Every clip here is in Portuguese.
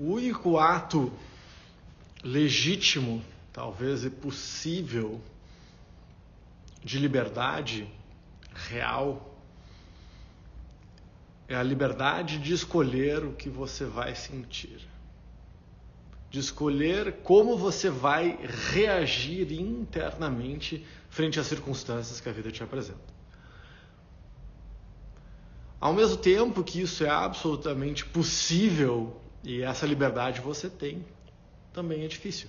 O único ato legítimo, talvez e possível, de liberdade real é a liberdade de escolher o que você vai sentir, de escolher como você vai reagir internamente frente às circunstâncias que a vida te apresenta. Ao mesmo tempo que isso é absolutamente possível e essa liberdade você tem, também é difícil.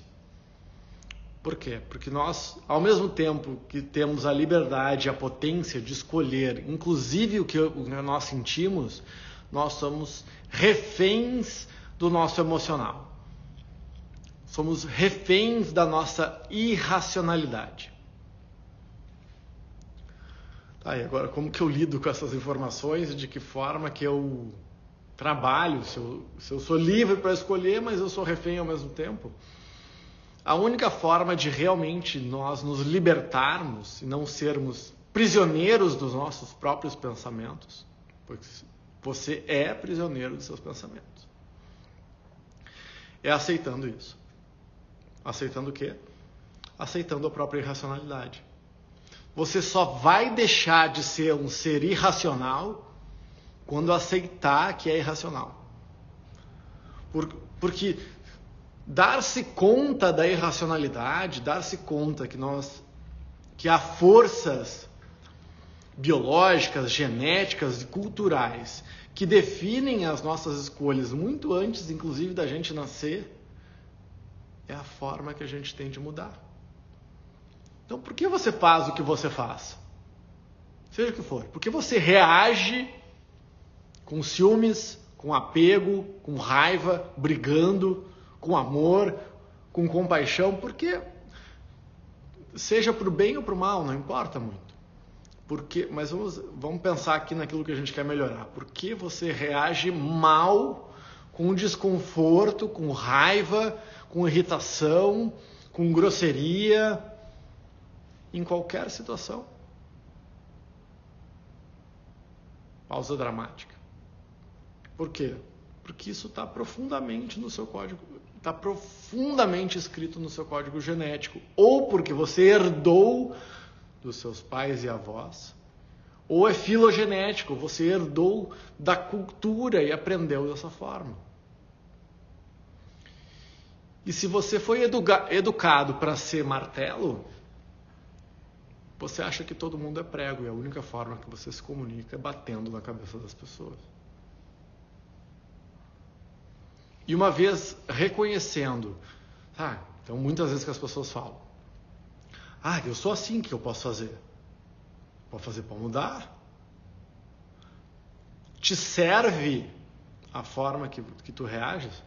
Por quê? Porque nós, ao mesmo tempo que temos a liberdade, a potência de escolher, inclusive o que nós sentimos, nós somos reféns do nosso emocional. Somos reféns da nossa irracionalidade. Tá, e agora como que eu lido com essas informações e de que forma que eu trabalho, se eu, se eu sou livre para escolher, mas eu sou refém ao mesmo tempo? A única forma de realmente nós nos libertarmos e não sermos prisioneiros dos nossos próprios pensamentos, porque você é prisioneiro dos seus pensamentos, é aceitando isso. Aceitando o quê? Aceitando a própria irracionalidade. Você só vai deixar de ser um ser irracional quando aceitar que é irracional. Por, porque dar-se conta da irracionalidade, dar-se conta que nós que há forças biológicas, genéticas e culturais que definem as nossas escolhas muito antes, inclusive, da gente nascer, é a forma que a gente tem de mudar. Então, por que você faz o que você faz? Seja o que for. Por que você reage com ciúmes, com apego, com raiva, brigando, com amor, com compaixão? Porque seja para o bem ou para o mal, não importa muito. Porque, mas vamos, vamos pensar aqui naquilo que a gente quer melhorar. Por que você reage mal, com desconforto, com raiva, com irritação, com grosseria, em qualquer situação. Pausa dramática. Por quê? Porque isso está profundamente no seu código, está profundamente escrito no seu código genético, ou porque você herdou dos seus pais e avós, ou é filogenético, você herdou da cultura e aprendeu dessa forma. E se você foi educa educado para ser martelo, você acha que todo mundo é prego e a única forma que você se comunica é batendo na cabeça das pessoas. E uma vez reconhecendo, ah, então muitas vezes que as pessoas falam, ah, eu sou assim, que eu posso fazer? Pode fazer para mudar? Te serve a forma que, que tu reages?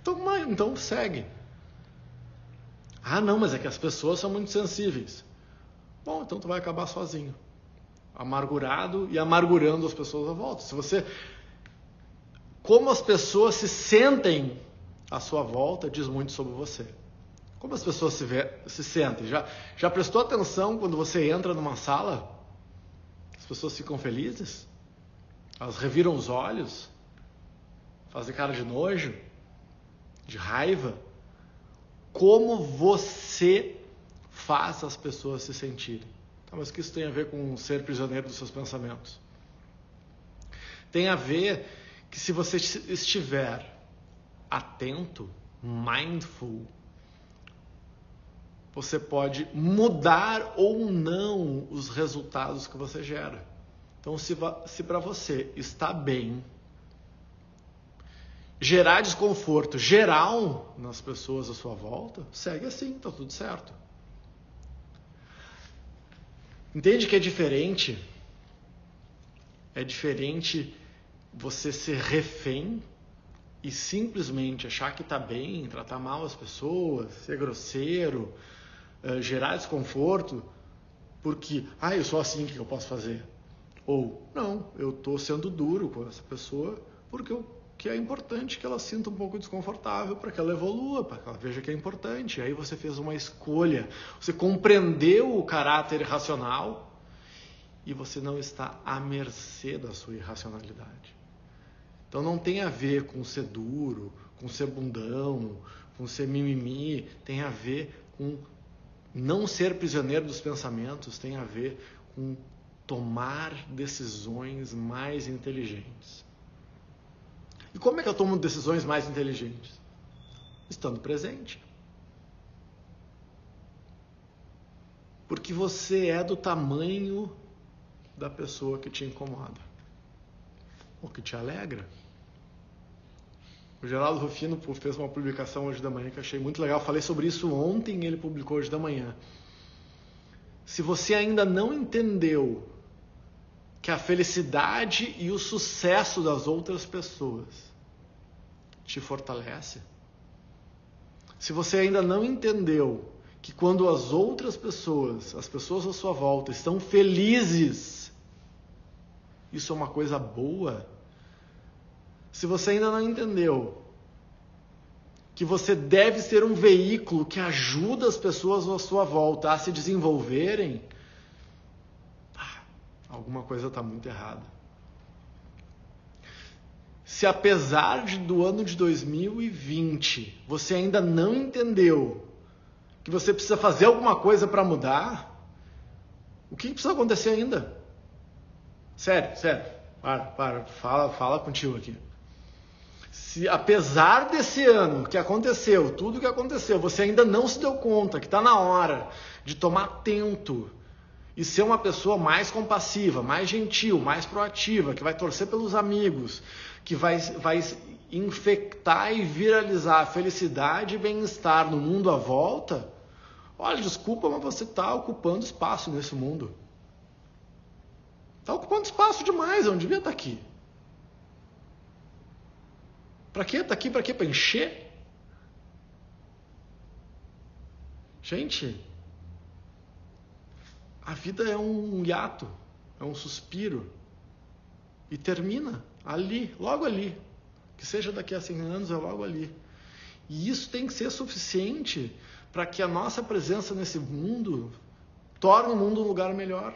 Então, então segue. Ah, não, mas é que as pessoas são muito sensíveis. Bom, então tu vai acabar sozinho, amargurado e amargurando as pessoas à volta. Se você como as pessoas se sentem à sua volta diz muito sobre você. Como as pessoas se, vê, se sentem? Já, já prestou atenção quando você entra numa sala? As pessoas ficam felizes? Elas reviram os olhos? Fazem cara de nojo? De raiva? Como você faça as pessoas se sentirem. Tá, mas o que isso tem a ver com ser prisioneiro dos seus pensamentos? Tem a ver que se você estiver atento, mindful, você pode mudar ou não os resultados que você gera. Então, se, se para você está bem, gerar desconforto geral nas pessoas à sua volta, segue assim, está tudo certo. Entende que é diferente? É diferente você ser refém e simplesmente achar que está bem, tratar mal as pessoas, ser grosseiro, uh, gerar desconforto, porque, ah, eu sou assim, o que eu posso fazer? Ou, não, eu estou sendo duro com essa pessoa porque eu que é importante que ela sinta um pouco desconfortável para que ela evolua, para que ela veja que é importante. Aí você fez uma escolha, você compreendeu o caráter irracional e você não está à mercê da sua irracionalidade. Então não tem a ver com ser duro, com ser bundão, com ser mimimi, tem a ver com não ser prisioneiro dos pensamentos, tem a ver com tomar decisões mais inteligentes. E como é que eu tomo decisões mais inteligentes? Estando presente. Porque você é do tamanho da pessoa que te incomoda ou que te alegra. O Geraldo Rufino fez uma publicação hoje da manhã que achei muito legal. falei sobre isso ontem, ele publicou hoje da manhã. Se você ainda não entendeu que a felicidade e o sucesso das outras pessoas te fortalece, se você ainda não entendeu que quando as outras pessoas, as pessoas à sua volta, estão felizes, isso é uma coisa boa. Se você ainda não entendeu que você deve ser um veículo que ajuda as pessoas à sua volta a se desenvolverem, ah, alguma coisa está muito errada. Se apesar de, do ano de 2020 você ainda não entendeu que você precisa fazer alguma coisa para mudar, o que precisa acontecer ainda? Sério, sério. Para, para, fala, fala contigo aqui. Se apesar desse ano que aconteceu, tudo que aconteceu, você ainda não se deu conta que está na hora de tomar tento e ser uma pessoa mais compassiva, mais gentil, mais proativa, que vai torcer pelos amigos, que vai, vai infectar e viralizar a felicidade e bem-estar no mundo à volta, Olha, desculpa, mas você está ocupando espaço nesse mundo. Está ocupando espaço demais, eu não devia estar tá aqui. Para que estar tá aqui? Para quê? Para encher? Gente, a vida é um hiato, é um suspiro. E termina ali, logo ali. Que seja daqui a 100 anos, é logo ali. E isso tem que ser suficiente para que a nossa presença nesse mundo torne o mundo um lugar melhor.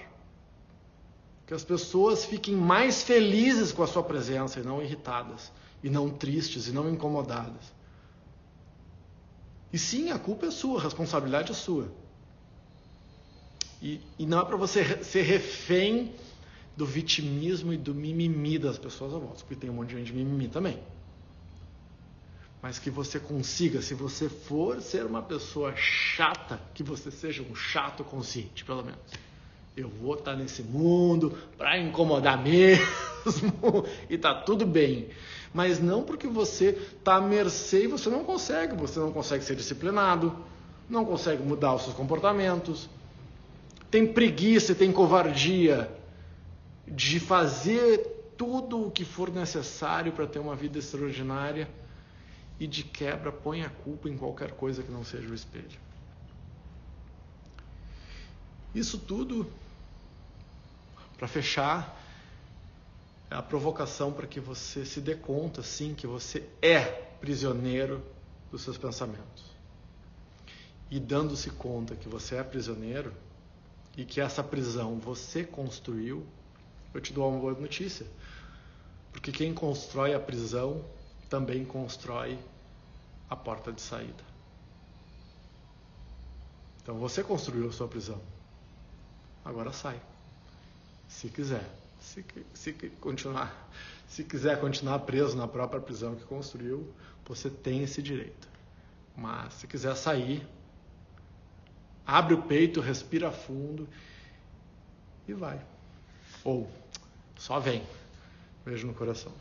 Que as pessoas fiquem mais felizes com a sua presença e não irritadas, e não tristes, e não incomodadas. E sim, a culpa é sua, a responsabilidade é sua. E, e não é para você ser refém do vitimismo e do mimimi das pessoas à volta, porque tem um monte de gente mimimi também mas que você consiga, se você for ser uma pessoa chata, que você seja um chato consciente, pelo menos. Eu vou estar nesse mundo para incomodar mesmo e tá tudo bem. Mas não porque você está à mercê e você não consegue, você não consegue ser disciplinado, não consegue mudar os seus comportamentos, tem preguiça, tem covardia de fazer tudo o que for necessário para ter uma vida extraordinária e de quebra põe a culpa em qualquer coisa que não seja o espelho. Isso tudo, para fechar, a provocação para que você se dê conta, sim, que você é prisioneiro dos seus pensamentos. E dando-se conta que você é prisioneiro e que essa prisão você construiu, eu te dou uma boa notícia. Porque quem constrói a prisão também constrói a porta de saída. Então você construiu a sua prisão. Agora sai. Se quiser. Se, se continuar, se quiser continuar preso na própria prisão que construiu, você tem esse direito. Mas se quiser sair, abre o peito, respira fundo e vai. Ou só vem. Beijo no coração.